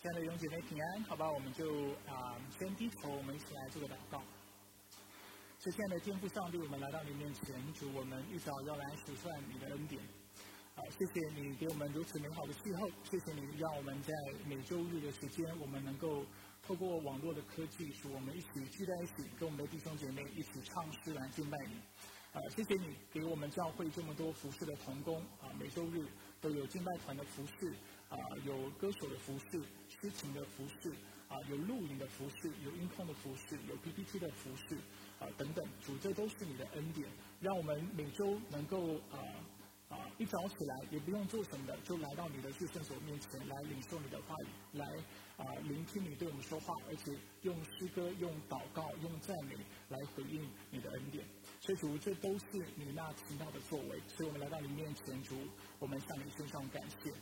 亲爱的弟兄姐妹平安，好吧，我们就啊先低头，我们一起来做个祷告。是亲爱的天父上帝，我们来到你面前，主我们一早要来数算你的恩典。啊，谢谢你给我们如此美好的气候，谢谢你让我们在每周日的时间，我们能够透过网络的科技，使我们一起聚在一起，跟我们的弟兄姐妹一起唱诗来敬拜你。啊，谢谢你给我们教会这么多服饰的童工，啊，每周日都有敬拜团的服饰，啊，有歌手的服饰。诗情的服饰啊，有录影的服饰，有音控的服饰，有 PPT 的服饰啊等等，主这都是你的恩典，让我们每周能够啊啊一早起来也不用做什么的，就来到你的至圣所面前来领受你的话语，来啊聆听你对我们说话，而且用诗歌、用祷告、用赞美来回应你的恩典。所以主，这都是你那奇妙的作为，所以我们来到你面前，主，我们向你献上感谢。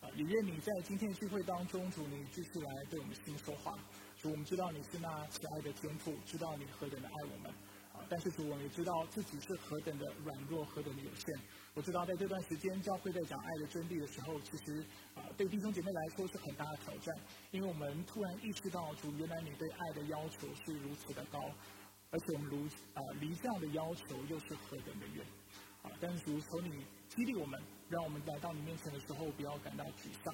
啊，也愿你在今天的聚会当中，主你继续来对我们心说话。主，我们知道你是那慈爱的天父，知道你何等的爱我们。啊，但是主，我们也知道自己是何等的软弱，何等的有限。我知道在这段时间教会在讲爱的真谛的时候，其实啊，对弟兄姐妹来说是很大的挑战，因为我们突然意识到，主原来你对爱的要求是如此的高，而且我们如啊离这样的要求又是何等的远。啊，但是主求你激励我们。让我们来到你面前的时候，不要感到沮丧，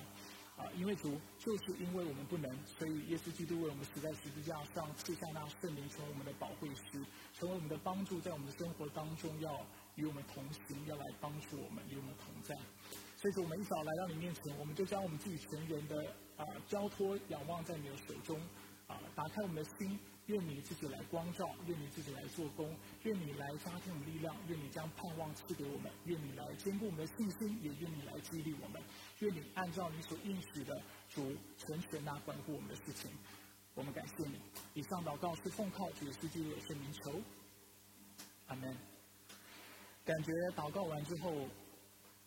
啊，因为主就是因为我们不能，所以耶稣基督为我们死在十字架上，赐下那圣灵成为我们的保惠师，成为我们的帮助，在我们的生活当中要与我们同行，要来帮助我们，与我们同在。所以说，我们一早来到你面前，我们就将我们自己全人的啊交托仰望在你的手中，啊，打开我们的心。愿你自己来光照，愿你自己来做工，愿你来加添力量，愿你将盼望赐给我们，愿你来坚固我们的信心，也愿你来激励我们，愿你按照你所应许的主成全那关乎我们的事情。我们感谢你。以上祷告是奉靠主耶稣基督的圣名求。阿门。感觉祷告完之后，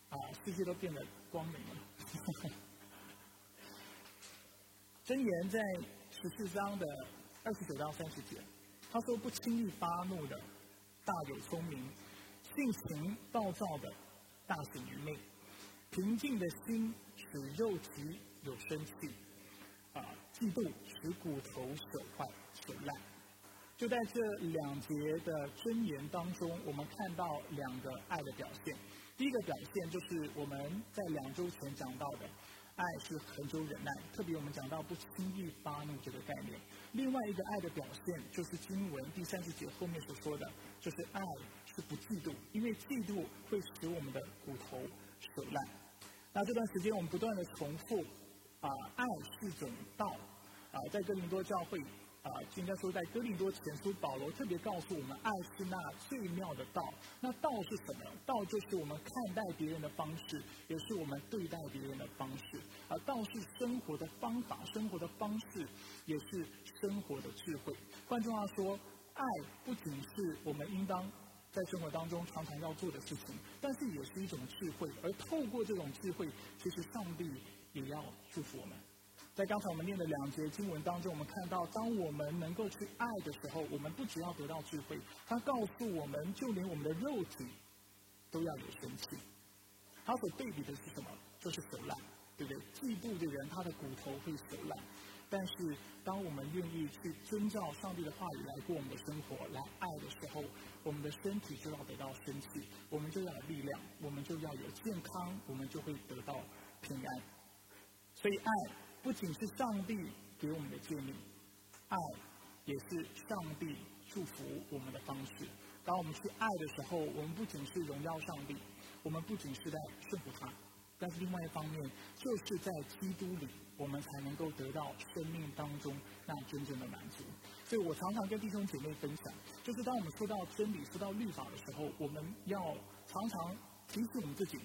啊，世界都变得光明了。真言在十四章的。二十九到三十节，他说：“不轻易发怒的，大有聪明；性情暴躁的，大显愚昧。平静的心使肉体有生气，啊，嫉妒使骨头朽坏朽烂。”就在这两节的箴言当中，我们看到两个爱的表现。第一个表现就是我们在两周前讲到的。爱是恒久忍耐，特别我们讲到不轻易发怒这个概念。另外一个爱的表现，就是经文第三十节后面所说的，就是爱是不嫉妒，因为嫉妒会使我们的骨头朽烂。那这段时间我们不断的重复，啊，爱是种道，啊，在哥林多教会。啊，应该说在哥林多前书，保罗特别告诉我们，爱是那最妙的道。那道是什么？道就是我们看待别人的方式，也是我们对待别人的方式。啊，道是生活的方法，生活的方式，也是生活的智慧。换句话说，爱不仅是我们应当在生活当中常常要做的事情，但是也是一种智慧。而透过这种智慧，其实上帝也要祝福我们。在刚才我们念的两节经文当中，我们看到，当我们能够去爱的时候，我们不只要得到智慧，他告诉我们，就连我们的肉体都要有生气。他所对比的是什么？就是朽烂，对不对？嫉妒的人，他的骨头会朽烂。但是，当我们愿意去遵照上帝的话语来过我们的生活，来爱的时候，我们的身体就要得到生气，我们就要有力量，我们就要有健康，我们就会得到平安。所以，爱。不仅是上帝给我们的诫命，爱也是上帝祝福我们的方式。当我们去爱的时候，我们不仅是荣耀上帝，我们不仅是在顺服他，但是另外一方面，就是在基督里，我们才能够得到生命当中那真正的满足。所以我常常跟弟兄姐妹分享，就是当我们说到真理、说到律法的时候，我们要常常提醒我们自己：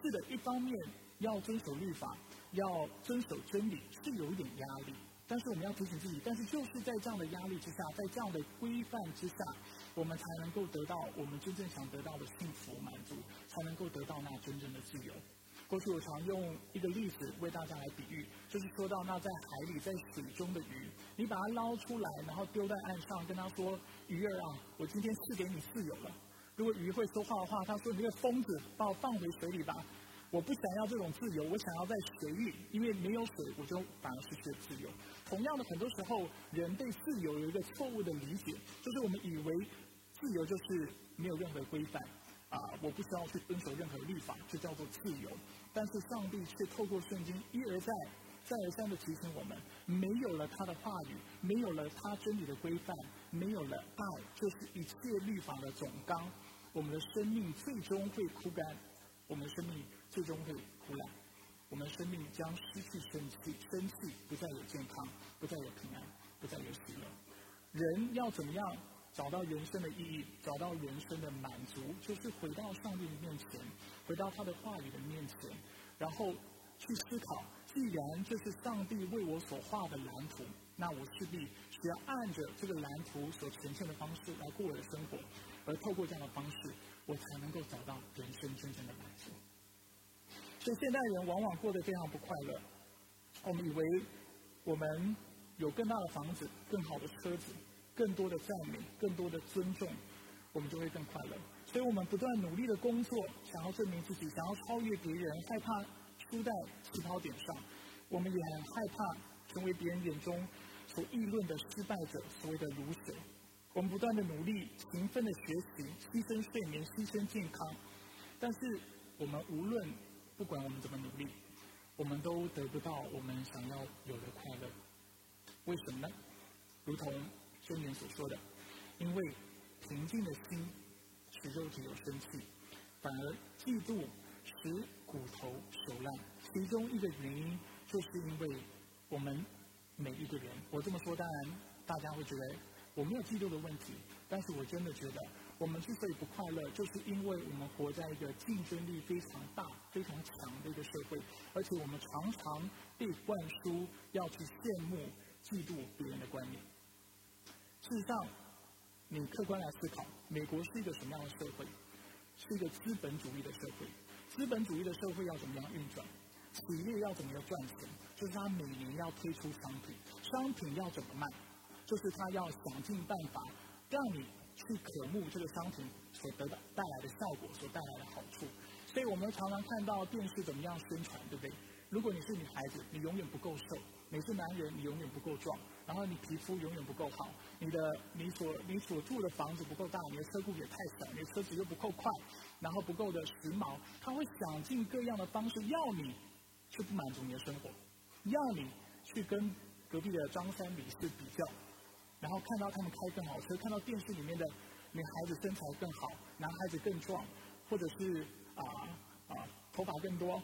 是的，一方面要遵守律法。要遵守真理是有一点压力，但是我们要提醒自己，但是就是在这样的压力之下，在这样的规范之下，我们才能够得到我们真正想得到的幸福满足，才能够得到那真正的自由。过去我常用一个例子为大家来比喻，就是说到那在海里在水中的鱼，你把它捞出来，然后丢在岸上，跟他说：“鱼儿啊，我今天赐给你自由了。”如果鱼会说话的话，他说：“你这个疯子，把我放回水里吧。”我不想要这种自由，我想要在水里，因为没有水，我就反而失去了自由。同样的，很多时候人对自由有一个错误的理解，就是我们以为自由就是没有任何规范，啊，我不需要去遵守任何律法，就叫做自由。但是上帝却透过圣经一而再、再而三的提醒我们：没有了他的话语，没有了他真理的规范，没有了爱，就是一切律法的总纲，我们的生命最终会枯干，我们的生命。最终会枯烂，我们生命将失去生气，生气不再有健康，不再有平安，不再有喜乐。人要怎么样找到人生的意义，找到人生的满足，就是回到上帝的面前，回到他的话语的面前，然后去思考：既然这是上帝为我所画的蓝图，那我势必需要按着这个蓝图所呈现的方式来过我的生活，而透过这样的方式，我才能够找到人生真正的满足。所以现代人往往过得非常不快乐。我们以为我们有更大的房子、更好的车子、更多的赞美、更多的尊重，我们就会更快乐。所以我们不断努力的工作，想要证明自己，想要超越别人，害怕输在起跑点上。我们也很害怕成为别人眼中所议论的失败者，所谓的“卤水”。我们不断的努力、勤奋的学习、牺牲睡眠、牺牲健康，但是我们无论不管我们怎么努力，我们都得不到我们想要有的快乐。为什么呢？如同宣言所说的，因为平静的心使肉体有生气，反而嫉妒使骨头朽烂。其中一个原因，就是因为我们每一个人，我这么说，当然大家会觉得我没有嫉妒的问题，但是我真的觉得。我们之所以不快乐，就是因为我们活在一个竞争力非常大、非常强的一个社会，而且我们常常被灌输要去羡慕、嫉妒别人的观念。事实上，你客观来思考，美国是一个什么样的社会？是一个资本主义的社会。资本主义的社会要怎么样运转？企业要怎么样赚钱？就是他每年要推出商品，商品要怎么卖？就是他要想尽办法让你。去渴慕这个商品所得到带来的效果，所带来的好处。所以我们常常看到电视怎么样宣传，对不对？如果你是女孩子，你永远不够瘦；你是男人，你永远不够壮。然后你皮肤永远不够好，你的你所你所住的房子不够大，你的车库也太小，你的车子又不够快，然后不够的时髦。他会想尽各样的方式要你去不满足你的生活，要你去跟隔壁的张三李四比较。然后看到他们开更好车，看到电视里面的女孩子身材更好，男孩子更壮，或者是啊啊头发更多，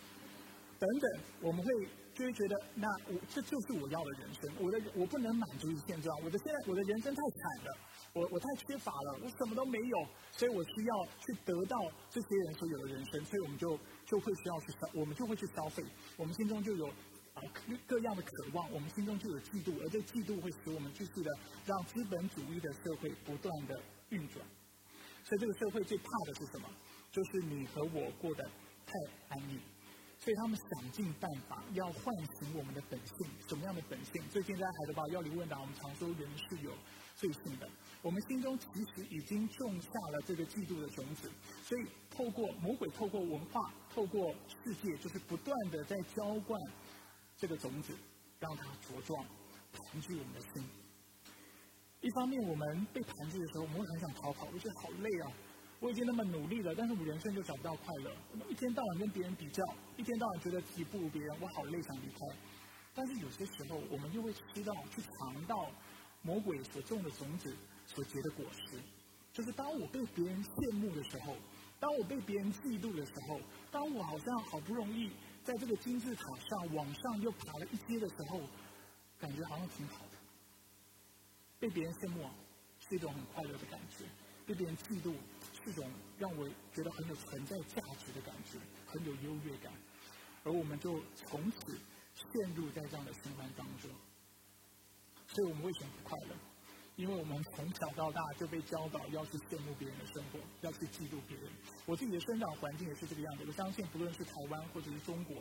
等等，我们会就会觉得，那我这就是我要的人生，我的我不能满足于现状，我的现在我的人生太惨了，我我太缺乏了，我什么都没有，所以我需要去得到这些人所有的人生，所以我们就就会需要去消，我们就会去消费，我们心中就有。啊，各样的渴望，我们心中就有嫉妒，而这嫉妒会使我们继续的让资本主义的社会不断的运转。所以这个社会最怕的是什么？就是你和我过得太安逸。所以他们想尽办法要唤醒我们的本性，什么样的本性？最近在海德堡要理问答，我们常说人是有罪性的。我们心中其实已经种下了这个嫉妒的种子，所以透过魔鬼，透过文化，透过世界，就是不断的在浇灌。这个种子让它茁壮，盘踞我们的心。一方面，我们被盘踞的时候，我们会很想逃跑，我觉得好累啊！我已经那么努力了，但是我人生就找不到快乐。我们一天到晚跟别人比较，一天到晚觉得自己不如别人，我好累，想离开。但是有些时候，我们就会吃到、去尝到魔鬼所种的种子所结的果实。就是当我被别人羡慕的时候，当我被别人嫉妒的时候，当我好像好不容易。在这个金字塔上往上又爬了一阶的时候，感觉好像挺好的。被别人羡慕啊是一种很快乐的感觉，被别人嫉妒是一种让我觉得很有存在价值的感觉，很有优越感。而我们就从此陷入在这样的循环当中。所以我们为什么不快乐？因为我们从小到大就被教导要去羡慕别人的生活，要去嫉妒别人。我自己的生长环境也是这个样子。我相信，不论是台湾或者是中国，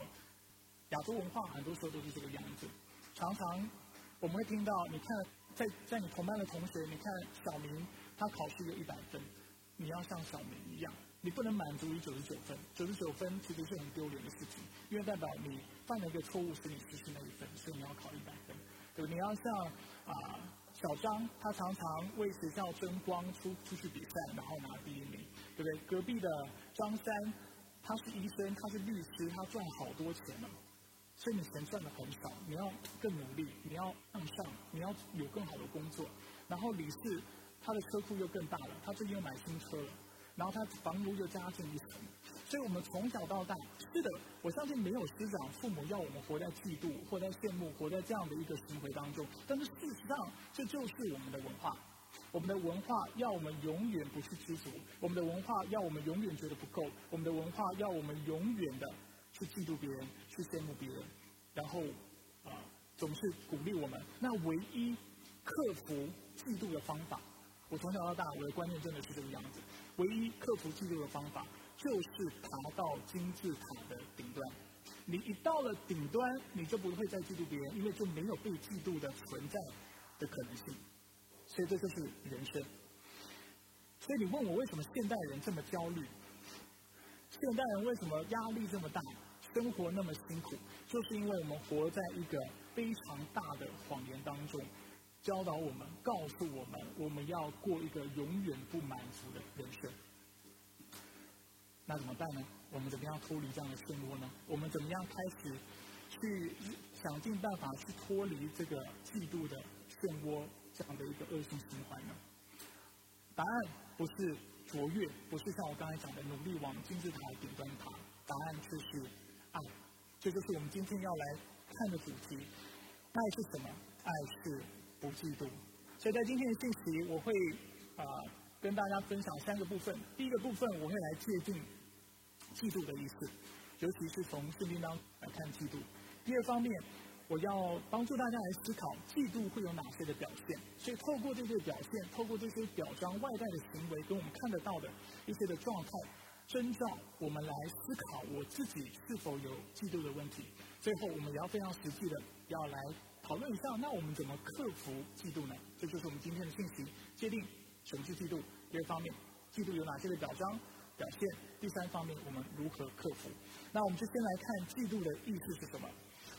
亚洲文化很多时候都是这个样子。常常我们会听到，你看，在在你同班的同学，你看小明他考试有一百分，你要像小明一样，你不能满足于九十九分，九十九分其实是很丢脸的事情，因为代表你犯了一个错误，使你失去那一分，所以你要考一百分。对，你要像啊小张，他常常为学校争光，出出去比赛，然后拿第一名，对不对？隔壁的张三，他是医生，他是律师，他赚好多钱呢，所以你钱赚的很少，你要更努力，你要向上，你要有更好的工作。然后李四，他的车库又更大了，他最近又买新车了。然后他房屋又加进一层，所以我们从小到大，是的，我相信没有师长、父母要我们活在嫉妒、活在羡慕、活在这样的一个行为当中。但是事实上，这就是我们的文化。我们的文化要我们永远不去知足，我们的文化要我们永远觉得不够，我们的文化要我们永远的去嫉妒别人、去羡慕别人，然后啊，总是鼓励我们。那唯一克服嫉妒的方法，我从小到大，我的观念真的是这个样子。唯一克服嫉妒的方法，就是爬到金字塔的顶端。你一到了顶端，你就不会再嫉妒别人，因为就没有被嫉妒的存在的可能性。所以这就是人生。所以你问我为什么现代人这么焦虑？现代人为什么压力这么大？生活那么辛苦？就是因为我们活在一个非常大的谎言当中。教导我们，告诉我们，我们要过一个永远不满足的人生。那怎么办呢？我们怎么样脱离这样的漩涡呢？我们怎么样开始去想尽办法去脱离这个嫉妒的漩涡这样的一个恶性循环呢？答案不是卓越，不是像我刚才讲的努力往金字塔顶端爬，答案却是爱。这就是我们今天要来看的主题。爱是什么？爱是。不嫉妒，所以在今天的信息，我会啊跟大家分享三个部分。第一个部分，我会来界定嫉妒的意思，尤其是从圣经当中来看嫉妒。第二方面，我要帮助大家来思考嫉妒会有哪些的表现。所以透过这些表现，透过这些表彰外在的行为，跟我们看得到的一些的状态，征兆，我们来思考我自己是否有嫉妒的问题。最后，我们也要非常实际的要来。讨论一下，那我们怎么克服嫉妒呢？这就是我们今天的信息：界定什么是嫉妒。第二方面，嫉妒有哪些的表彰表现？第三方面，我们如何克服？那我们就先来看嫉妒的意思是什么。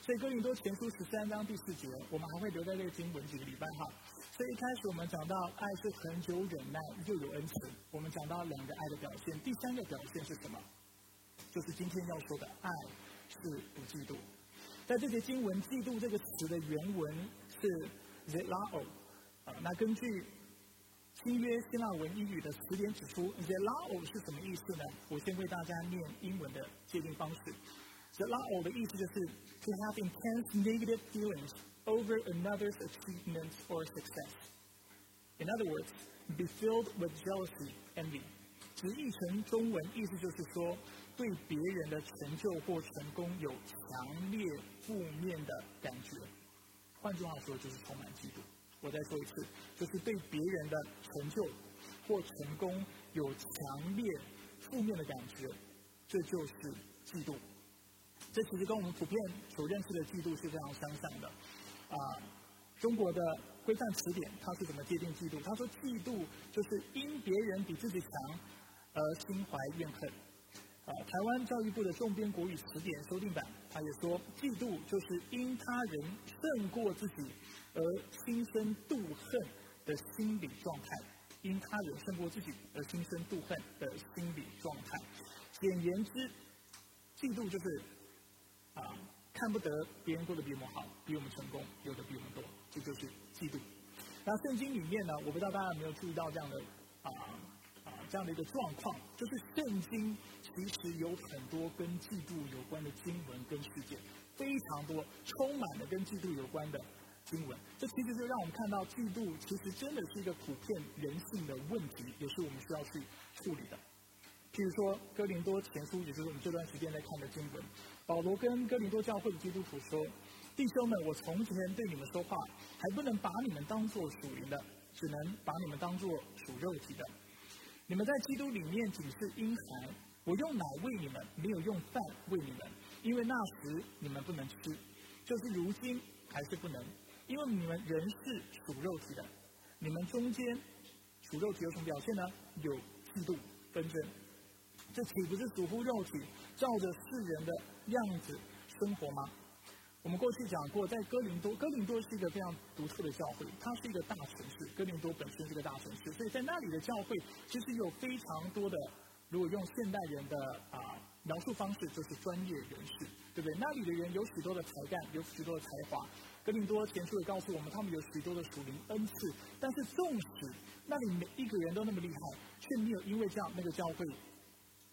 所以哥林多前书十三章第四节，我们还会留在这个经文几个礼拜哈。所以一开始我们讲到爱是恒久忍耐，又有恩慈。我们讲到两个爱的表现，第三个表现是什么？就是今天要说的爱是不嫉妒。在这节经文，“嫉妒”这个词的原文是 “zelao”，啊，那根据新约希腊文英语的词典指出 the lao 是什么意思呢？我先为大家念英文的界定方式。the lao 的意思就是 “to have intense negative feelings over another's achievements or success”。In other words, be filled with jealousy, envy。直译成中文，意思就是说。对别人的成就或成功有强烈负面的感觉，换句话说就是充满嫉妒。我再说一次，就是对别人的成就或成功有强烈负面的感觉，这就是嫉妒。这其实跟我们普遍所认识的嫉妒是非常相像的。啊，中国的规范词典它是怎么界定嫉妒？他说，嫉妒就是因别人比自己强而心怀怨恨。啊，台湾教育部的重编国语词典修订版，他也说，嫉妒就是因他人胜过自己而心生妒恨的心理状态，因他人胜过自己而心生妒恨的心理状态。简言之，嫉妒就是啊，看不得别人过得比我们好，比我们成功，有的比我们多，这就是嫉妒。那圣经里面呢，我不知道大家有没有注意到这样的啊啊这样的一个状况，就是圣经。其实有很多跟嫉妒有关的经文跟事件，非常多，充满了跟嫉妒有关的经文。这其实就让我们看到，嫉妒其实真的是一个普遍人性的问题，也是我们需要去处理的。譬如说，哥林多前书，也就是我们这段时间在看的经文，保罗跟哥林多教会的基督徒说：“弟兄们，我从前对你们说话，还不能把你们当作属灵的，只能把你们当作属肉体的。你们在基督里面仅是婴孩。”我用奶喂你们，没有用饭喂你们，因为那时你们不能吃，就是如今还是不能，因为你们人是属肉体的，你们中间属肉体有什么表现呢？有嫉妒纷争。这岂不是属乎肉体，照着世人的样子生活吗？我们过去讲过，在哥林多，哥林多是一个非常独特的教会，它是一个大城市。哥林多本身是个大城市，所以在那里的教会其实有非常多的，如果用现代人的啊描述方式，就是专业人士，对不对？那里的人有许多的才干，有许多的才华。哥林多前书也告诉我们，他们有许多的属灵恩赐，但是纵使那里每一个人都那么厉害，却没有因为这样那个教会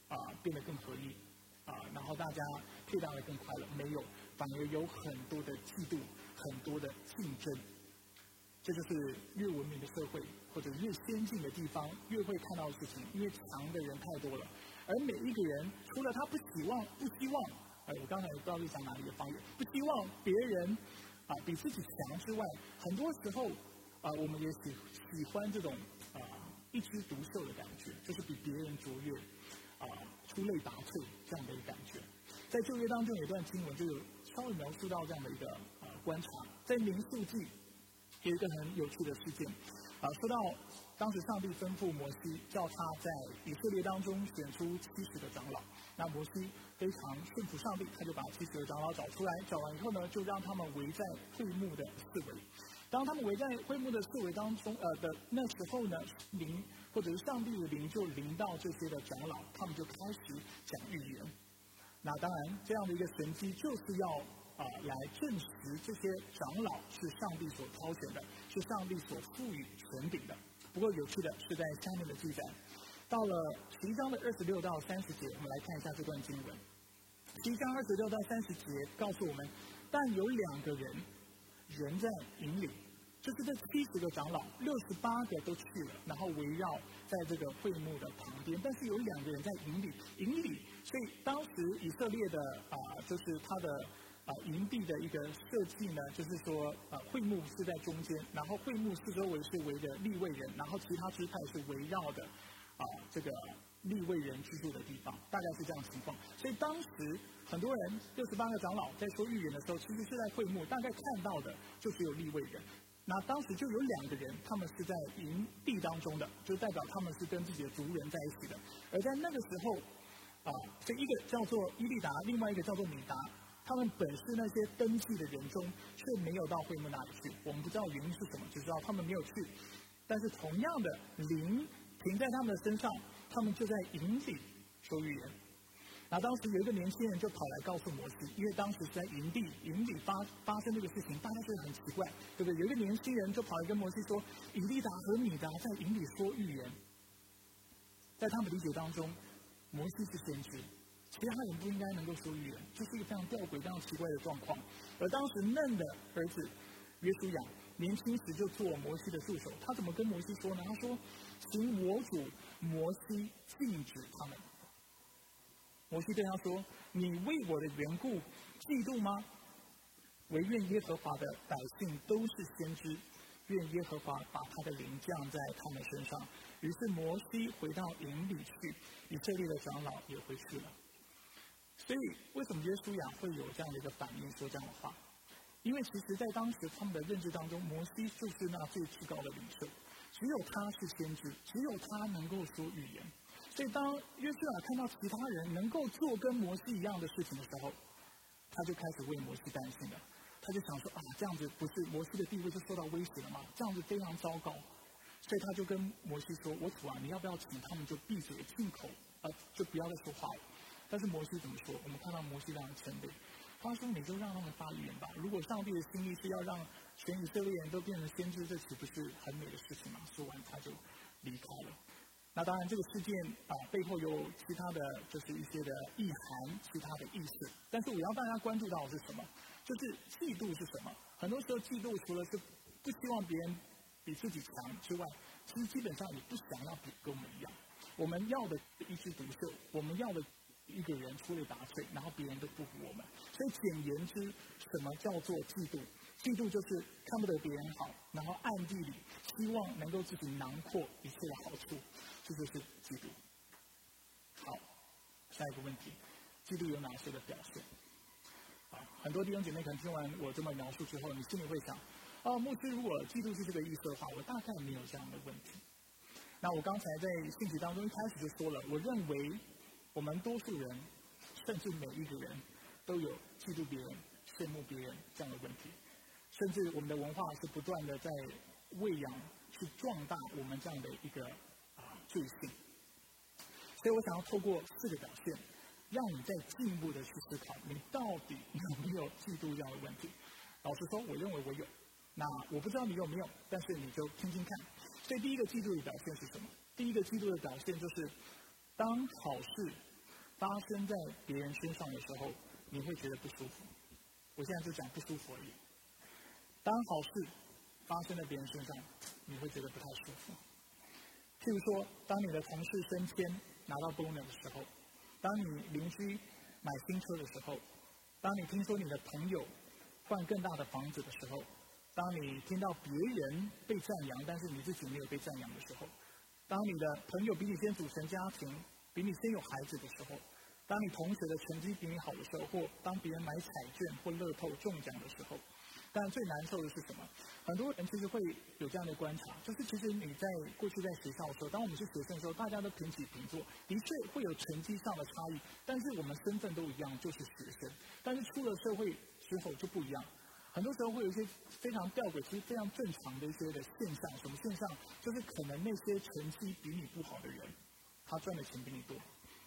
啊变得更合一啊，然后大家配搭的更快乐，没有。反而有很多的嫉妒，很多的竞争，这就是越文明的社会或者越先进的地方越会看到的事情。因为强的人太多了，而每一个人除了他不希望、不希望，呃，我刚才不知道是讲哪里的方言，不希望别人啊比自己强之外，很多时候啊，我们也喜喜欢这种啊一枝独秀的感觉，就是比别人卓越啊出类拔萃这样的一个感觉。在旧约当中有一段经文就有。稍微描述到这样的一个呃观察，在民数记有一个很有趣的事件，啊，说到当时上帝吩咐摩西叫他在以色列当中选出七十个长老，那摩西非常顺服上帝，他就把七十个长老找出来，找完以后呢，就让他们围在会幕的四围。当他们围在会幕的四围当中呃的那时候呢，灵或者是上帝的灵就临到这些的长老，他们就开始讲预言。那当然，这样的一个神迹就是要啊来证实这些长老是上帝所挑选的，是上帝所赋予权柄的。不过有趣的是，在下面的记载，到了十一章的二十六到三十节，我们来看一下这段经文。十一章二十六到三十节告诉我们，但有两个人人在营里。就是这七十个长老，六十八个都去了，然后围绕在这个会幕的旁边，但是有两个人在营里，营里，所以当时以色列的啊，就是他的啊营地的一个设计呢，就是说啊会幕是在中间，然后会幕四周围是围着立位人，然后其他支派是围绕的啊这个立位人居住的地方，大概是这样情况。所以当时很多人六十八个长老在说预言的时候，其实是在会幕，大概看到的就只有立位人。那当时就有两个人，他们是在营地当中的，就代表他们是跟自己的族人在一起的。而在那个时候，啊，这一个叫做伊利达，另外一个叫做米达，他们本是那些登记的人中，却没有到会幕那里去。我们不知道原因是什么，只知道他们没有去。但是同样的灵停在他们的身上，他们就在营里说预言。那当时有一个年轻人就跑来告诉摩西，因为当时在营地营里发发生这个事情，大家觉得很奇怪，对不对？有一个年轻人就跑来跟摩西说，以利达和米达在营里说预言，在他们理解当中，摩西是先知，其他人不应该能够说预言，这是一个非常吊诡、非常奇怪的状况。而当时嫩的儿子约书亚年轻时就做摩西的助手，他怎么跟摩西说呢？他说：“请我主摩西禁止他们。”摩西对他说：“你为我的缘故嫉妒吗？唯愿耶和华的百姓都是先知，愿耶和华把他的灵降在他们身上。”于是摩西回到营里去，以色列的长老也回去了。所以，为什么耶稣亚会有这样的一个反应，说这样的话？因为其实，在当时他们的认知当中，摩西就是那最至高的领袖，只有他是先知，只有他能够说预言。所以，当约书亚看到其他人能够做跟摩西一样的事情的时候，他就开始为摩西担心了。他就想说啊，这样子不是摩西的地位就受到威胁了吗？这样子非常糟糕。所以他就跟摩西说：“我主啊，你要不要请他们就闭嘴进口，啊，就不要再说话了？”但是摩西怎么说？我们看到摩西这样的谦卑，他说：“你就让他们发言吧。如果上帝的心意是要让全以色列人都变成先知，这岂不是很美的事情吗？”说完，他就离开了。那当然，这个事件啊背后有其他的就是一些的意涵，其他的意思。但是我要大家关注到的是什么？就是嫉妒是什么？很多时候嫉妒除了是不希望别人比自己强之外，其实基本上也不想要比跟我们一样。我们要的一枝独秀，我们要的一个人出类拔萃，然后别人都不如我们。所以简言之，什么叫做嫉妒？嫉妒就是看不得别人好，然后暗地里希望能够自己囊括一切的好处。这就是嫉妒。好，下一个问题，嫉妒有哪些的表现？啊，很多弟兄姐妹可能听完我这么描述之后，你心里会想：哦，牧师，如果嫉妒是这个意思的话，我大概没有这样的问题。那我刚才在信息当中一开始就说了，我认为我们多数人，甚至每一个人，都有嫉妒别人、羡慕别人这样的问题。甚至我们的文化是不断的在喂养、去壮大我们这样的一个啊罪性。所以我想要透过四个表现，让你再进一步的去思考，你到底有没有嫉妒这样的问题？老实说，我认为我有。那我不知道你有没有，但是你就听听看。所以第一个季度的表现是什么？第一个季度的表现就是，当好事发生在别人身上的时候，你会觉得不舒服。我现在就讲不舒服而已。当好事发生在别人身上，你会觉得不太舒服。譬如说，当你的同事升迁拿到 bonus 的时候，当你邻居买新车的时候，当你听说你的朋友换更大的房子的时候。当你听到别人被赞扬，但是你自己没有被赞扬的时候；当你的朋友比你先组成家庭，比你先有孩子的时候；当你同学的成绩比你好的时候，或当别人买彩券或乐透中奖的时候。但最难受的是什么？很多人其实会有这样的观察，就是其实你在过去在学校的时候，当我们是学生的时候，大家都平起平坐，的确会有成绩上的差异，但是我们身份都一样，就是学生。但是出了社会之后就不一样。很多时候会有一些非常吊诡、其实非常正常的一些的现象。什么现象？就是可能那些成绩比你不好的人，他赚的钱比你多，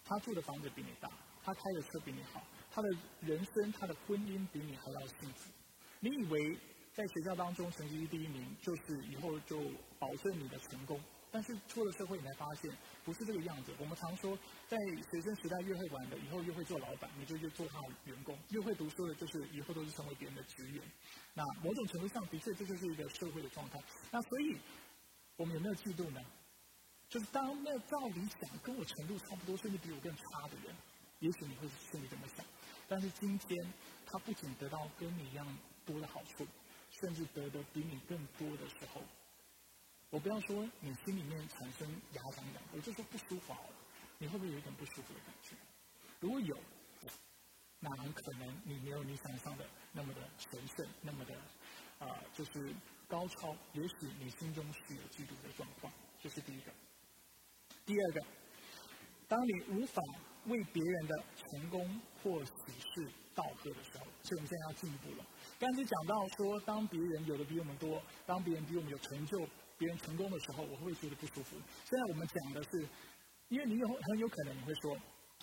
他住的房子比你大，他开的车比你好，他的人生、他的婚姻比你还要幸福。你以为在学校当中成绩第一名，就是以后就保证你的成功？但是出了社会，你才发现不是这个样子。我们常说，在学生时代越会玩的，以后越会做老板，你就越做他的员工；越会读书的，就是以后都是成为别人的职员。那某种程度上，的确这就是一个社会的状态。那所以，我们有没有嫉妒呢？就是当那照理想跟我程度差不多，甚至比我更差的人，也许你会心里这么想。但是今天，他不仅得到跟你一样多的好处，甚至得的比你更多的时候。我不要说你心里面产生牙痒痒，我就说不舒服好了。你会不会有一点不舒服的感觉？如果有，那很可能你没有你想象的那么的神圣，那么的啊，就是高超。也许你心中是有嫉妒的状况，这是第一个。第二个，当你无法为别人的成功或喜事道贺的时候，所以我们现在要进一步了。刚才讲到说，当别人有的比我们多，当别人比我们有成就。别人成功的时候，我会觉得不舒服。现在我们讲的是，因为你有很有可能你会说，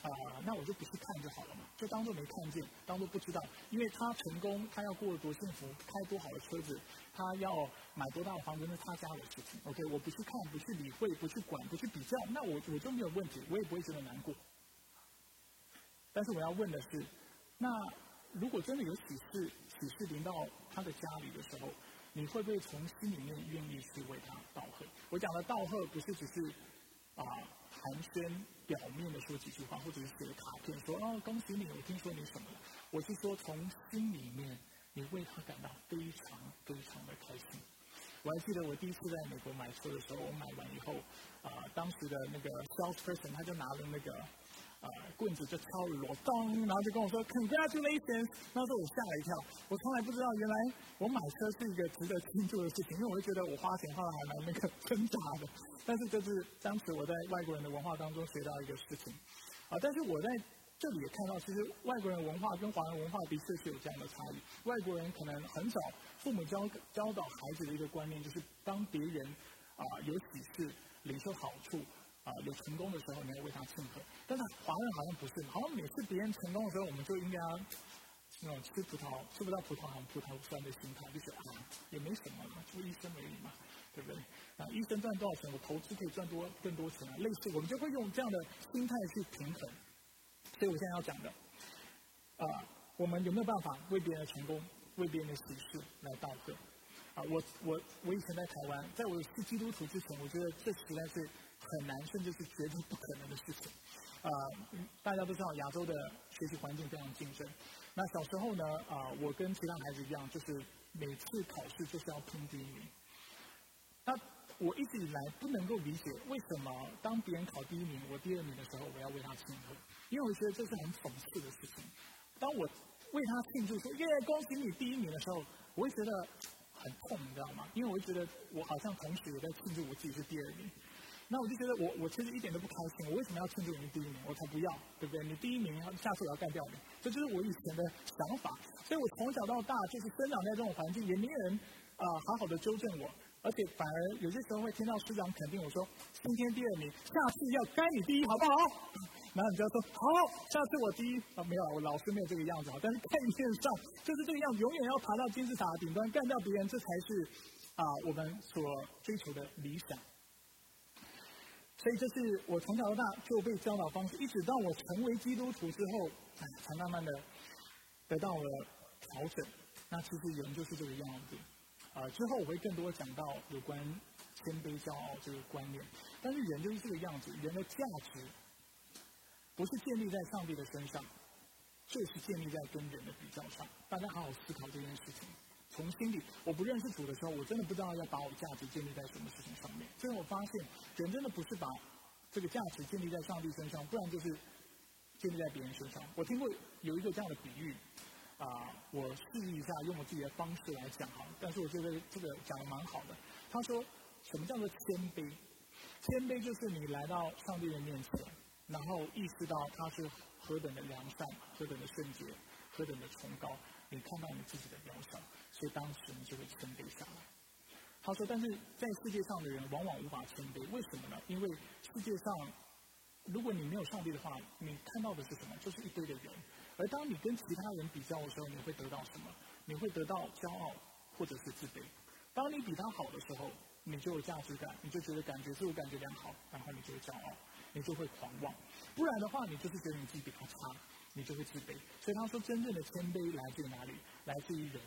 啊，那我就不去看就好了嘛，就当做没看见，当做不知道。因为他成功，他要过得多幸福，开多好的车子，他要买多大的房子，那是他家的事情。OK，我不去看，不去理会，不去管，不去比较，那我我就没有问题，我也不会觉得难过。但是我要问的是，那如果真的有喜事喜事临到他的家里的时候？你会不会从心里面愿意去为他道贺？我讲的道贺不是只是啊寒暄表面的说几句话，或者是写卡片说哦恭喜你，我听说你什么了？我是说从心里面你为他感到非常非常的开心。我还记得我第一次在美国买车的时候，我买完以后啊，当时的那个 sales person 他就拿了那个。啊，棍子就敲了锣，当，然后就跟我说 Congratulations。那时候我吓了一跳，我从来不知道原来我买车是一个值得庆祝的事情，因为我就觉得我花钱花的还蛮那个 挣扎的。但是这是当时我在外国人的文化当中学到一个事情。啊，但是我在这里也看到，其实外国人文化跟华人文化的确是有这样的差异。外国人可能很早父母教教导孩子的一个观念，就是当别人啊有喜事，领受好处。啊，有成功的时候，你要为他庆贺。但是华人好像不是，好像每次别人成功的时候，我们就应该那种吃葡萄吃不到葡萄好像葡萄酸的心态，就是啊，也没什么，做医生而已嘛，对不对？啊，医生赚多少钱，我投资可以赚多更多钱啊，类似我们就会用这样的心态去平衡。所以我现在要讲的，啊，我们有没有办法为别人的成功、为别人的喜事来道贺？啊，我我我以前在台湾，在我是基督徒之前，我觉得这实在是。很难，甚至是绝对不可能的事情。啊，大家都知道亚洲的学习环境非常竞争。那小时候呢，啊，我跟其他孩子一样，就是每次考试就是要拼第一名。那我一直以来不能够理解，为什么当别人考第一名，我第二名的时候，我要为他庆贺？因为我觉得这是很讽刺的事情。当我为他庆祝说“耶，恭喜你第一名”的时候，我会觉得很痛，你知道吗？因为我会觉得我好像同时也在庆祝我自己是第二名。那我就觉得我我其实一点都不开心，我为什么要庆祝你第一名？我才不要，对不对？你第一名，下次我要干掉你，这就是我以前的想法。所以我从小到大就是生长在这种环境，也没有人啊好好的纠正我，而且反而有些时候会听到师长肯定我说今天第二名，下次要该你第一，好不好？然后你就要说好，下次我第一啊没有，我老师没有这个样子啊，但是概念上就是这个样子，永远要爬到金字塔顶端干掉别人，这才是啊我们所追求的理想。所以这是我从小到大就被教导方式，一直到我成为基督徒之后，哎才慢慢的得到了调整。那其实人就是这个样子。啊，之后我会更多讲到有关谦卑、骄傲这个观念。但是人就是这个样子，人的价值不是建立在上帝的身上，就是建立在跟人的比较上。大家好好思考这件事情。从心里，我不认识主的时候，我真的不知道要把我价值建立在什么事情上面。所以我发现，人真的不是把这个价值建立在上帝身上，不然就是建立在别人身上。我听过有一个这样的比喻，啊，我试一下用我自己的方式来讲哈，但是我觉得这个讲的蛮好的。他说，什么叫做谦卑？谦卑就是你来到上帝的面前，然后意识到他是何等的良善，何等的圣洁，何等的崇高。你看到你自己的渺小，所以当时你就会谦卑下来。他说：“但是在世界上的人往往无法谦卑，为什么呢？因为世界上，如果你没有上帝的话，你看到的是什么？就是一堆的人。而当你跟其他人比较的时候，你会得到什么？你会得到骄傲或者是自卑。当你比他好的时候，你就有价值感，你就觉得感觉自我感觉良好，然后你就会骄傲，你就会狂妄。不然的话，你就是觉得你自己比他差。”你就会自卑，所以他说，真正的谦卑来自于哪里？来自于人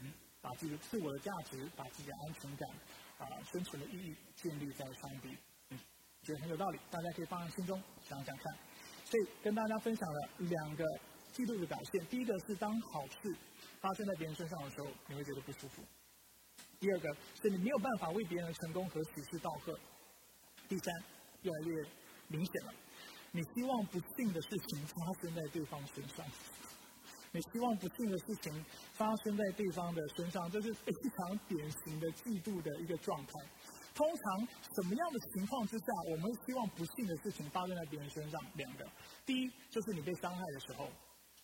把自己的自我的价值、把自己的安全感、啊生存的意义建立在上帝。嗯，觉得很有道理，大家可以放在心中想想看。所以跟大家分享了两个嫉妒的表现：第一个是当好事发生在别人身上的时候，你会觉得不舒服；第二个是你没有办法为别人的成功和喜事道贺；第三，越来越明显了。你希望不幸的事情发生在对方身上，你希望不幸的事情发生在对方的身上，这是非常典型的嫉妒的一个状态。通常什么样的情况之下，我们希望不幸的事情发生在别人身上？两个，第一就是你被伤害的时候，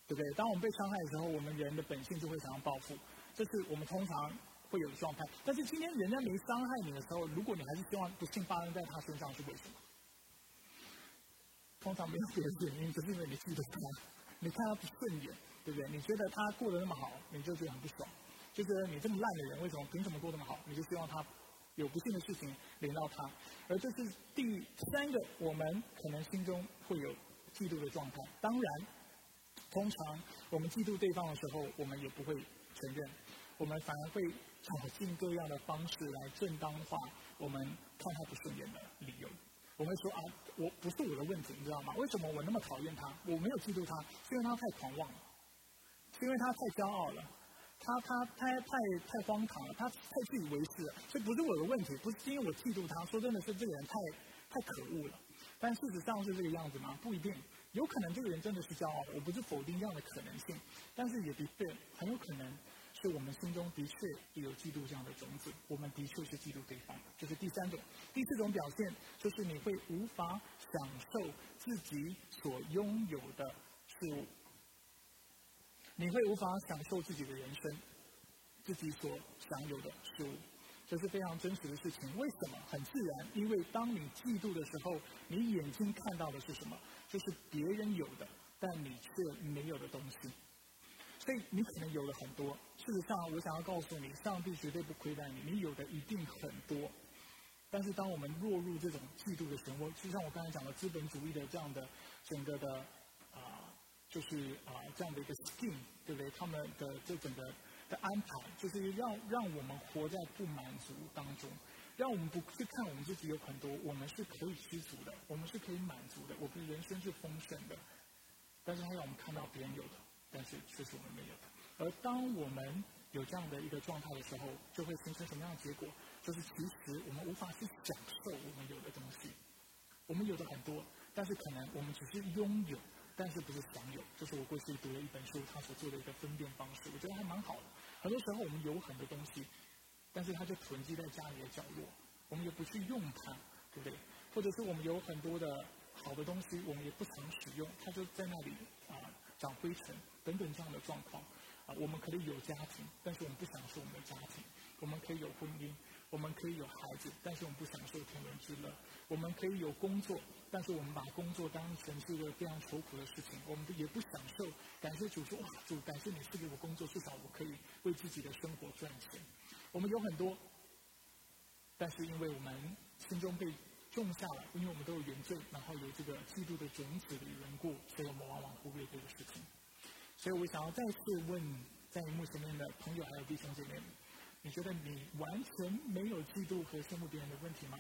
对不对？当我们被伤害的时候，我们人的本性就会想要报复，这是我们通常会有的状态。但是今天人家没伤害你的时候，如果你还是希望不幸发生在他身上，是为什么？通常没有别的原因，就是因为你记得他，你看他不顺眼，对不对？你觉得他过得那么好，你就觉得很不爽，就觉得你这么烂的人，为什么凭什么过那么好？你就希望他有不幸的事情连到他。而这是第三个，我们可能心中会有嫉妒的状态。当然，通常我们嫉妒对方的时候，我们也不会承认，我们反而会找尽各样的方式来正当化我们看他不顺眼的理由。我会说啊，我不是我的问题，你知道吗？为什么我那么讨厌他？我没有嫉妒他，是因为他太狂妄了，是因为他太骄傲了，他他他太太荒唐了，他太自以为是了。这不是我的问题，不是因为我嫉妒他。说真的是这个人太太可恶了。但事实上是这个样子吗？不一定，有可能这个人真的是骄傲。我不是否定这样的可能性，但是也的确很有可能。是我们心中的确有嫉妒这样的种子，我们的确是嫉妒对方，这是第三种。第四种表现就是你会无法享受自己所拥有的事物，你会无法享受自己的人生，自己所享有的事物，这是非常真实的事情。为什么？很自然，因为当你嫉妒的时候，你眼睛看到的是什么？就是别人有的，但你却没有的东西。所以你可能有了很多，事实上，我想要告诉你，上帝绝对不亏待你，你有的一定很多。但是当我们落入这种嫉妒的漩涡，就像我刚才讲的资本主义的这样的整个的，就是啊这样的一个 scheme，对不对？他们的这整个的安排，就是让让我们活在不满足当中，让我们不去看我们自己有很多，我们是可以知足的，我们是可以满足的，我们的人生是丰盛的。但是他让我们看到别人有的。但是确实我们没有的。而当我们有这样的一个状态的时候，就会形成什么样的结果？就是其实我们无法去享受我们有的东西。我们有的很多，但是可能我们只是拥有，但是不是享有。这是我过去读了一本书，他所做的一个分辨方式，我觉得还蛮好的。很多时候我们有很多东西，但是它就囤积在家里的角落，我们也不去用它，对不对？或者是我们有很多的好的东西，我们也不常使用，它就在那里啊长灰尘等等这样的状况。啊，我们可以有家庭，但是我们不享受我们的家庭；我们可以有婚姻，我们可以有孩子，但是我们不享受天伦之乐；我们可以有工作，但是我们把工作当成是一个非常愁苦的事情，我们也不享受。感谢主说，哇，主感谢你赐给我工作，至少我可以为自己的生活赚钱。我们有很多，但是因为我们心中被种下了，因为我们都有原罪，然后有这个嫉妒的种子的缘故，所以我们往往忽略这个事情。所以我想要再次问在幕前面的朋友还有弟兄姐妹，你觉得你完全没有嫉妒和羡慕别人的问题吗？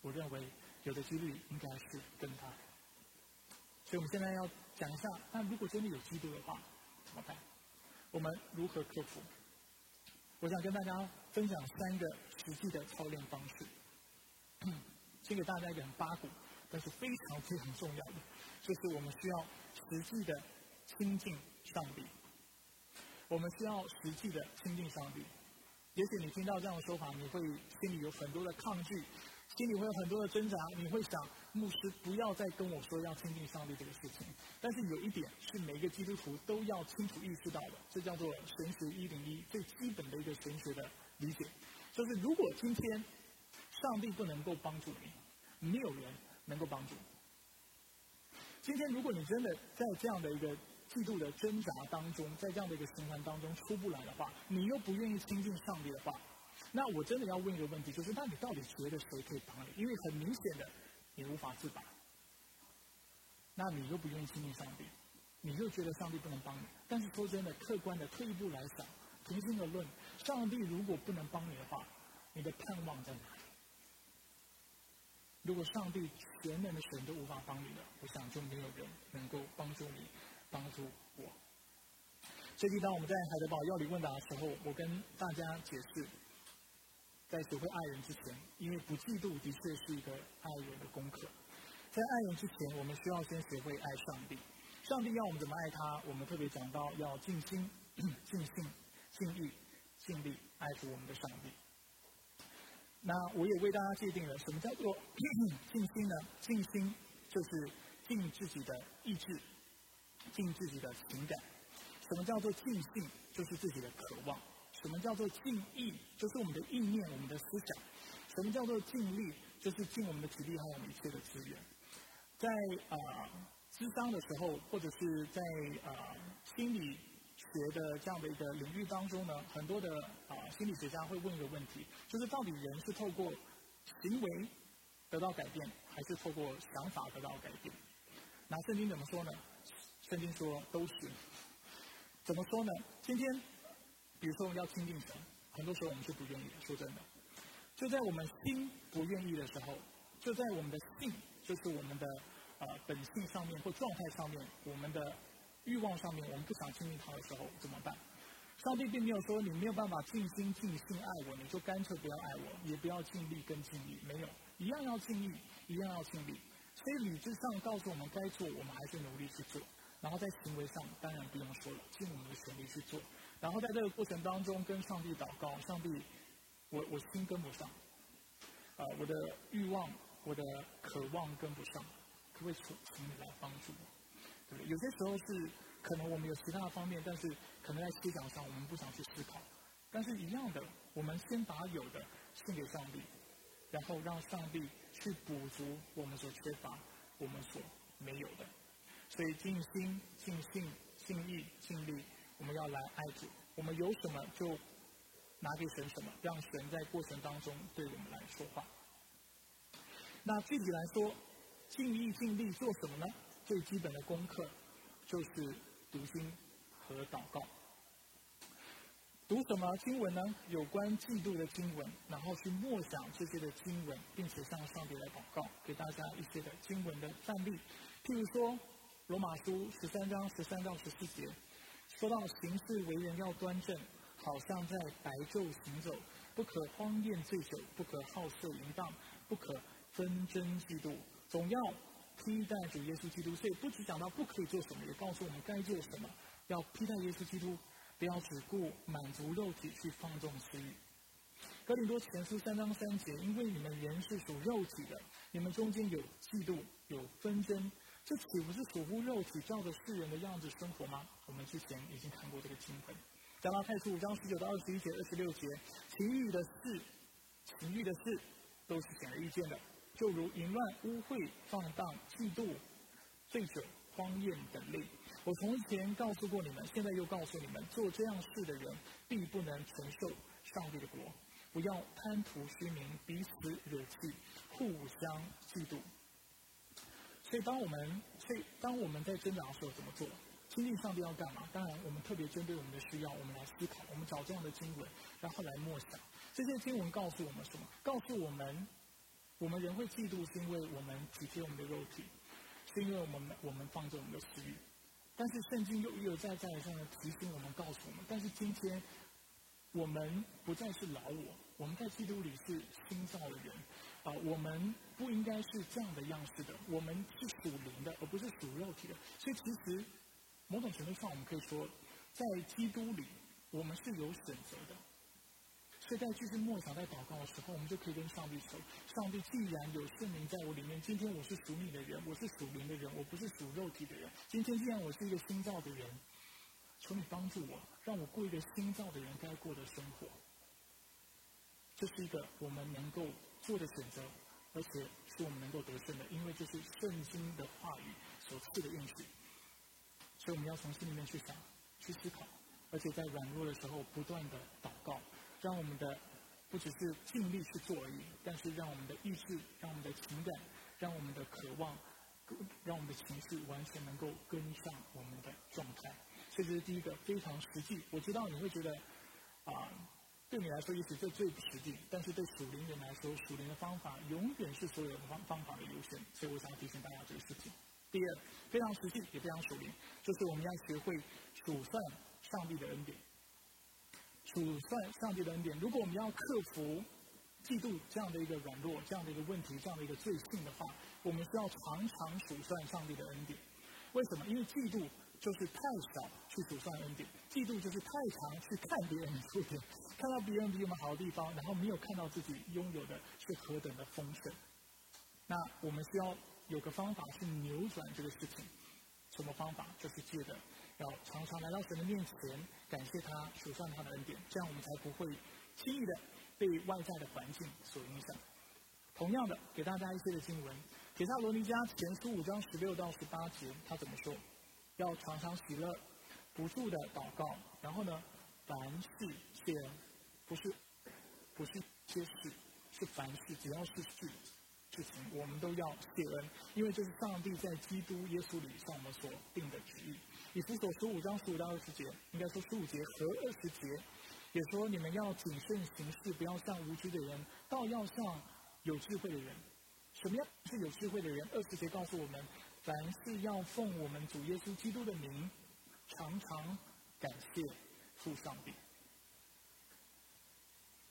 我认为有的几率应该是更大。所以我们现在要讲一下，那如果真的有嫉妒的话，怎么办？我们如何克服？我想跟大家分享三个实际的操练方式。先给大家一个很八股，但是非常非常重要的，就是我们需要实际的。亲近上帝，我们需要实际的亲近上帝。也许你听到这样的说法，你会心里有很多的抗拒，心里会有很多的挣扎。你会想，牧师不要再跟我说要亲近上帝这个事情。但是有一点是每个基督徒都要清楚意识到的，这叫做神学一零一最基本的一个神学的理解，就是如果今天上帝不能够帮助你，没有人能够帮助你。今天如果你真的在这样的一个嫉妒的挣扎当中，在这样的一个循环当中出不来的话，你又不愿意亲近上帝的话，那我真的要问一个问题，就是那你到底觉得谁可以帮你？因为很明显的，你无法自拔。那你又不愿意亲近上帝，你又觉得上帝不能帮你。但是说真的，客观的退一步来想，平心而论，上帝如果不能帮你的话，你的盼望在哪里？如果上帝全能的神都无法帮你了，我想就没有人能够帮助你。帮助我。最近当我们在海德堡药理问答的时候，我跟大家解释，在学会爱人之前，因为不嫉妒的确是一个爱人的功课。在爱人之前，我们需要先学会爱上帝。上帝要我们怎么爱他？我们特别讲到要尽心、尽性、尽意、尽力爱护我们的上帝。那我也为大家界定了什么叫做 尽心呢？尽心就是尽自己的意志。尽自己的情感，什么叫做尽兴？就是自己的渴望。什么叫做尽意？就是我们的意念、我们的思想。什么叫做尽力？就是尽我们的体力还有一切的资源。在啊，智商的时候，或者是在啊心理学的这样的一个领域当中呢，很多的啊心理学家会问一个问题，就是到底人是透过行为得到改变，还是透过想法得到改变？那圣经怎么说呢？圣经说都是，怎么说呢？今天，比如说我们要亲近神，很多时候我们是不愿意的。说真的，就在我们心不愿意的时候，就在我们的性，就是我们的呃本性上面或状态上面，我们的欲望上面，我们不想亲近他的时候，怎么办？上帝并没有说你没有办法尽心尽性爱我，你就干脆不要爱我，也不要尽力跟尽力，没有，一样要尽力，一样要尽力。所以理智上告诉我们该做，我们还是努力去做。然后在行为上，当然不用说了，尽我们的全力去做。然后在这个过程当中，跟上帝祷告，上帝，我我心跟不上，啊，我的欲望、我的渴望跟不上，可不可以请请你来帮助我？对不对？有些时候是可能我们有其他的方面，但是可能在思想上我们不想去思考。但是一样的，我们先把有的献给上帝，然后让上帝去补足我们所缺乏、我们所没有的。所以尽心、尽性、尽意、尽力，我们要来爱主。我们有什么就拿给神什么，让神在过程当中对我们来说话。那具体来说，尽意尽力做什么呢？最基本的功课就是读经和祷告。读什么经文呢？有关嫉妒的经文，然后去默想这些的经文，并且向上帝来祷告，给大家一些的经文的范例，譬如说。罗马书十三章十三到十四节，说到行事为人要端正，好像在白昼行走，不可荒宴醉酒，不可好色淫荡，不可纷争嫉妒，总要披戴主耶稣基督。所以不只讲到不可以做什么，也告诉我们该做什么，要披戴耶稣基督，不要只顾满足肉体去放纵私欲。哥林多前书三章三节，因为你们人是属肉体的，你们中间有嫉妒、有纷争，这岂不是属乎肉体，照着世人的样子生活吗？我们之前已经看过这个经文，加拉太书五章十九到二十一节、二十六节，情欲的事，情欲的事，都是显而易见的，就如淫乱、污秽、放荡、嫉妒、醉酒、荒宴等类。我从前告诉过你们，现在又告诉你们，做这样事的人，必不能承受上帝的国。不要贪图虚名，彼此惹气，互相嫉妒。所以，当我们所以当我们在挣扎的时候，怎么做？亲近上帝要干嘛？当然，我们特别针对我们的需要，我们来思考，我们找这样的经文，然后来默想。这些经文告诉我们什么？告诉我们，我们人会嫉妒，是因为我们体贴我们的肉体，是因为我们我们放纵我们的私欲。但是圣经又一而再再而三的提醒我们，告诉我们，但是今天我们不再是老我，我们在基督里是新造的人，啊，我们不应该是这样的样式的，我们是属灵的，而不是属肉体的。所以其实某种程度上，我们可以说，在基督里，我们是有选择的。所以在继续默想、在祷告的时候，我们就可以跟上帝说：上帝既然有圣灵在我里面，今天我是属你的人，我是属灵的人，我不是属肉体的人。今天既然我是一个新造的人，求你帮助我，让我过一个新造的人该过的生活。这是一个我们能够做的选择，而且是我们能够得胜的，因为这是圣经的话语所赐的应许。所以我们要从心里面去想、去思考，而且在软弱的时候不断的祷告。让我们的不只是尽力去做而已，但是让我们的意志、让我们的情感、让我们的渴望、让我们的情绪完全能够跟上我们的状态。这是第一个非常实际。我知道你会觉得啊，对你来说也许这最不实际，但是对属灵人来说，属灵的方法永远是所有的方方法的优先。所以我想要提醒大家这个事情。第二，非常实际也非常属灵，就是我们要学会数算上帝的恩典。数算上帝的恩典。如果我们要克服嫉妒这样的一个软弱、这样的一个问题、这样的一个罪性的话，我们需要常常数算上帝的恩典。为什么？因为嫉妒就是太少去数算恩典，嫉妒就是太常去看别人的优点，看到别人比我们好的地方，然后没有看到自己拥有的是何等的丰盛。那我们需要有个方法去扭转这个事情。什么方法？就是借着要常常来到神的面前，感谢他，数算他的恩典，这样我们才不会轻易的被外在的环境所影响。同样的，给大家一些的经文，《铁萨罗尼迦前书》五章十六到十八节，他怎么说？要常常喜乐，不住的祷告，然后呢，凡事谢恩，不是不是些事，是凡事，只要是事。事情我们都要谢恩，因为这是上帝在基督耶稣里向我们所定的旨意。以弗所十五章十五到二十节，应该说十五节和二十节，也说你们要谨慎行事，不要像无知的人，倒要像有智慧的人。什么样是有智慧的人？二十节告诉我们，凡是要奉我们主耶稣基督的名，常常感谢父上帝。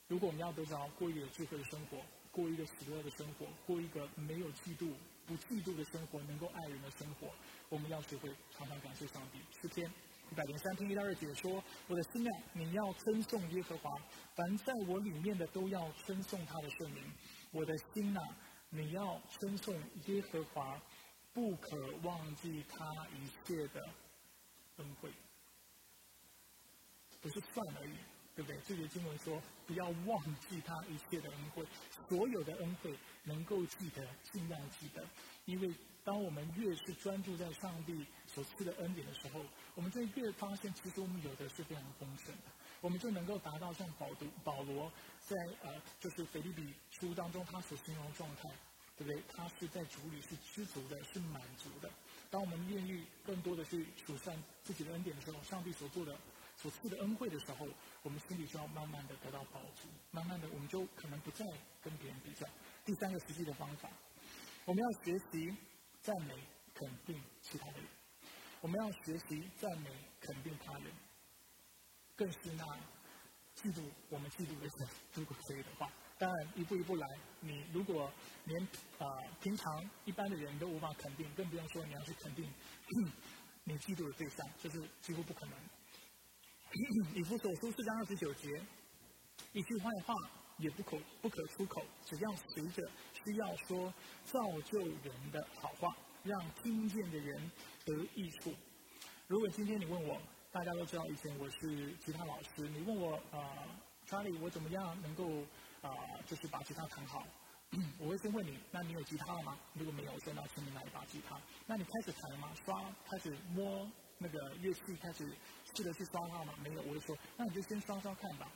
如果我们要得着过一个有智慧的生活。过一个喜乐的生活，过一个没有嫉妒、不嫉妒的生活，能够爱人的生活，我们要学会常常感谢上帝。诗篇一百零三篇一到二节说：“我的心啊，你要称颂耶和华，凡在我里面的都要称颂他的圣名。我的心啊，你要称颂耶和华，不可忘记他一切的恩惠，不是算而已。”对不对？这节经文说，不要忘记他一切的恩惠，所有的恩惠能够记得，尽量记得。因为当我们越是专注在上帝所赐的恩典的时候，我们就越发现，其实我们有的是非常丰盛的。我们就能够达到像保读保罗在呃，就是腓立比书当中他所形容的状态，对不对？他是在主里是知足的，是满足的。当我们愿意更多的去数算自己的恩典的时候，上帝所做的。所赐的恩惠的时候，我们心里就要慢慢的得到保足，慢慢的我们就可能不再跟别人比较。第三个实际的方法，我们要学习赞美肯定其他人，我们要学习赞美肯定他人，更是那嫉妒我们嫉妒的人，如果可以的话，当然一步一步来。你如果连啊平常一般的人都无法肯定，更不用说你要去肯定 你嫉妒的对象，这是几乎不可能。以弗所书四章二十九节，一句坏话也不可不可出口，只要随着需要说造就人的好话，让听见的人得益处。如果今天你问我，大家都知道以前我是吉他老师，你问我啊，查理，我怎么样能够啊，就是把吉他弹好？我会先问你，那你有吉他了吗？如果没有，我说那请你拿一把吉他。那你开始弹了吗？刷，开始摸那个乐器，开始试着去刷它吗？没有，我就说，那你就先刷刷看吧。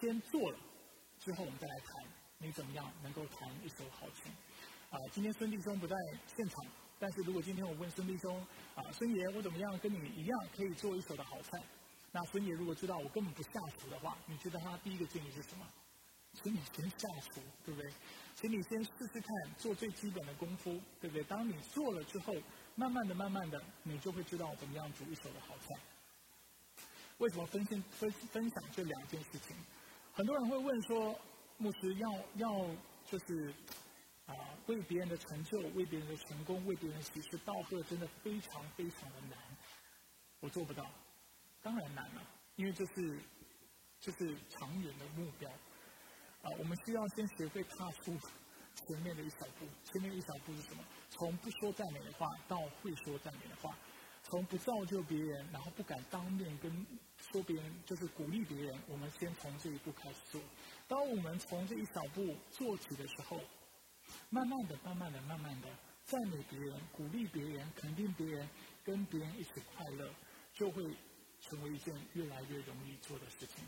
先做了，之后我们再来谈，你怎么样能够弹一首好琴？啊，今天孙弟兄不在现场，但是如果今天我问孙弟兄，啊，孙爷，我怎么样跟你一样可以做一手的好菜？那孙爷如果知道我根本不下厨的话，你觉得他第一个建议是什么？请你先下厨，对不对？请你先试试看做最基本的功夫，对不对？当你做了之后，慢慢的、慢慢的，你就会知道怎么样煮一手的好菜。为什么分享分分享这两件事情？很多人会问说，牧师要要就是啊，为别人的成就、为别人的成功、为别人喜事道贺，真的非常非常的难。我做不到，当然难了，因为这是这是长远的目标。啊，我们需要先学会踏出前面的一小步。前面一小步是什么？从不说赞美的话到会说赞美的话，从不造就别人，然后不敢当面跟说别人，就是鼓励别人。我们先从这一步开始做。当我们从这一小步做起的时候，慢慢的、慢慢的、慢慢的赞美别人、鼓励别人、肯定别人，跟别人一起快乐，就会成为一件越来越容易做的事情。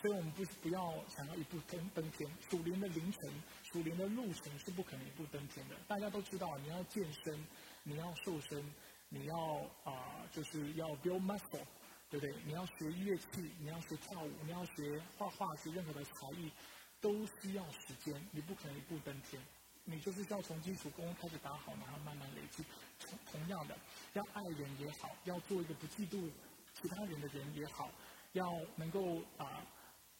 所以我们不不要想要一步登登天，属灵的凌晨，属灵的路程是不可能一步登天的。大家都知道，你要健身，你要瘦身，你要啊，就是要 build muscle，对不对？你要学乐器，你要学跳舞，你要学画画，学任何的才艺，都需要时间。你不可能一步登天，你就是要从基础功开始打好，然后慢慢累积。同同样的，要爱人也好，要做一个不嫉妒其他人的人也好，要能够啊。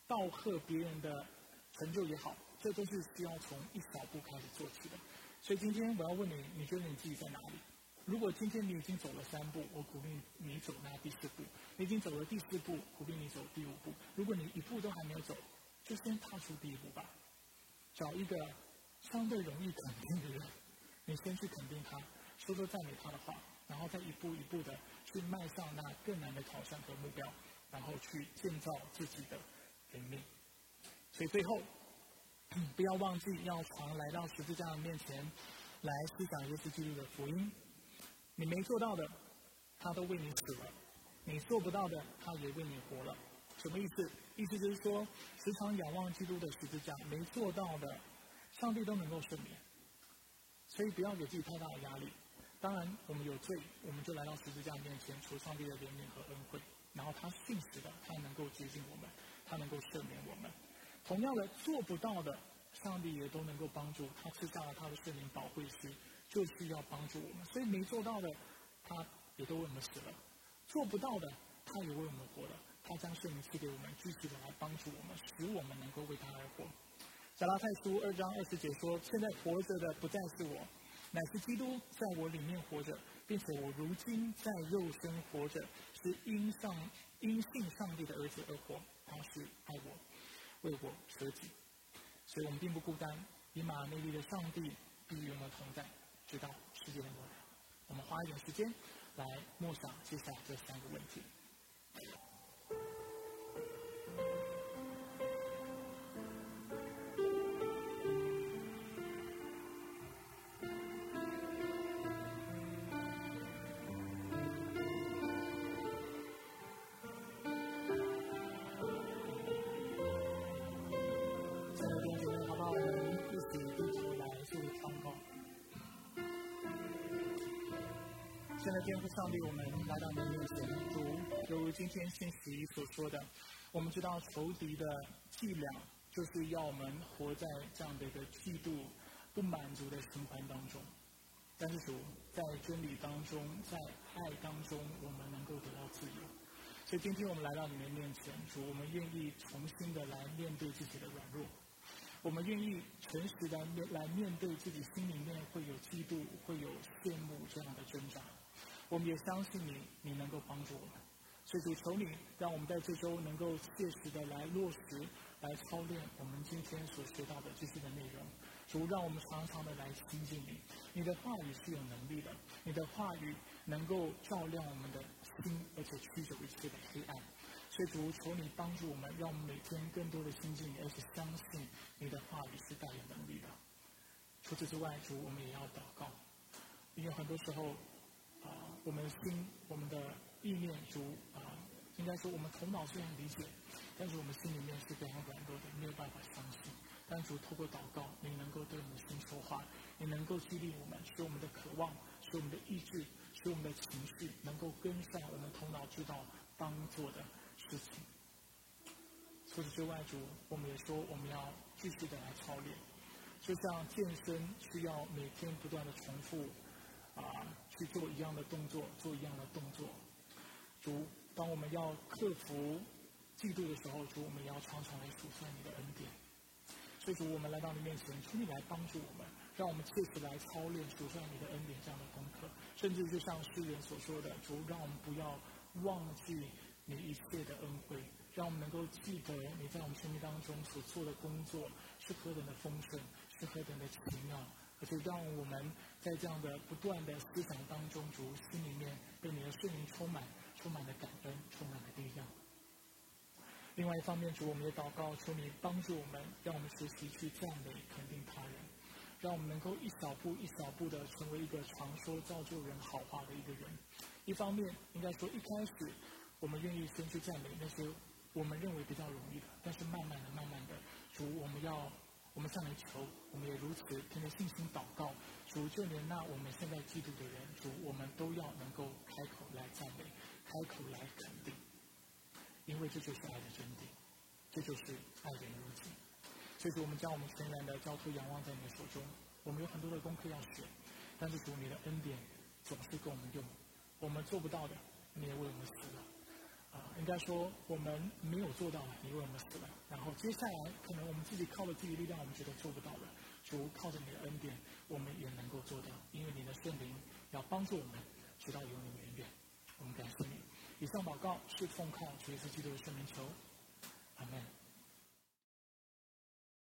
道贺别人的成就也好，这都是需要从一小步开始做起的。所以今天我要问你，你觉得你自己在哪里？如果今天你已经走了三步，我鼓励你走那第四步；你已经走了第四步，鼓励你走第五步。如果你一步都还没有走，就先踏出第一步吧。找一个相对容易肯定的人，你先去肯定他，说说赞美他的话，然后再一步一步的去迈向那更难的挑战和目标，然后去建造自己的。生命，所以最后不要忘记要常来到十字架的面前来思想耶稣基督的福音。你没做到的，他都为你死了；你做不到的，他也为你活了。什么意思？意思就是说，时常仰望基督的十字架，没做到的，上帝都能够赦免。所以不要给自己太大的压力。当然，我们有罪，我们就来到十字架面前求上帝的怜悯和恩惠。然后他信实的，他能够接近我们。他能够赦免我们，同样的做不到的，上帝也都能够帮助。他赐下了他的圣灵保惠师，就是要帮助我们。所以没做到的，他也都为我们死了；做不到的，他也为我们活了。他将圣灵赐给我们，继续的来帮助我们，使我们能够为他而活。加拉太书二章二十节说：“现在活着的不再是我，乃是基督在我里面活着，并且我如今在肉身活着，是因上因信上帝的儿子而活。”他是爱我，为我舍己，所以我们并不孤单。以马内利的上帝与我们同在，直到世界的末了。我们花一点时间来默想接下来这三个问题。天父上帝，我们来到你面前，主，犹如今天信息所说的，我们知道仇敌的伎俩，就是要我们活在这样的一个嫉妒、不满足的循环当中。但是主，在真理当中，在爱当中，我们能够得到自由。所以今天我们来到你的面前，主，我们愿意重新的来面对自己的软弱，我们愿意诚实的面来面对自己心里面会有嫉妒、会有羡慕这样的挣扎。我们也相信你，你能够帮助我们。所以主求你，让我们在这周能够切实的来落实来操练我们今天所学到的这些的内容。主，让我们常常的来亲近你。你的话语是有能力的，你的话语能够照亮我们的心，而且驱走一切的黑暗。所以主，求你帮助我们，让我们每天更多的亲近你，而且相信你的话语是带有能力的。除此之外，主，我们也要祷告，因为很多时候，我们心、我们的意念，主啊，应该说我们头脑虽然理解，但是我们心里面是非常软弱的，没有办法相信。但主透过祷告，你能够对我们的心说话，你能够激励我们，使我们的渴望，使我们的意志，使我们的情绪能够跟上我们头脑知道当做的事情。除此之外，主，我们也说我们要继续的来操练，就像健身需要每天不断的重复啊去做一样的动作，做一样的动作。主，当我们要克服嫉妒的时候，主，我们要常常来数算你的恩典。所以主，我们来到你面前，求你来帮助我们，让我们切实来操练数算你的恩典这样的功课。甚至就像诗人所说的，主，让我们不要忘记你一切的恩惠，让我们能够记得你在我们生命当中所做的工作是何等的丰盛，是何等的奇妙，而且让我们在这样的不断的思想当中，主心里面被你的圣灵充满，充满了感恩，充满了力量。另外一方面，主我们也祷告，求你帮助我们，让我们学习去赞美、肯定他人，让我们能够一小步一小步的成为一个常说造就人好话的一个人。一方面，应该说一开始我们愿意先去赞美那些我们认为比较容易的，但是慢慢的、慢慢的，主我们要我们向你求，我们也如此凭着信心祷告，主就连那我们现在嫉妒的人，主我们都要能够开口来赞美，开口来肯定。因为这就是爱的真谛，这就是爱人如己。所以说，我们将我们全然的交托、仰望在你的手中。我们有很多的功课要学，但是主你的恩典总是够我们用。我们做不到的，你也为我们死了。啊，应该说我们没有做到，你为我们死了。然后接下来，可能我们自己靠着自己力量，我们觉得做不到的，主靠着你的恩典，我们也能够做到。因为你的圣灵要帮助我们，直到永永远远。我们感谢你。以上祷告是奉靠主耶稣基督的圣名求，阿门。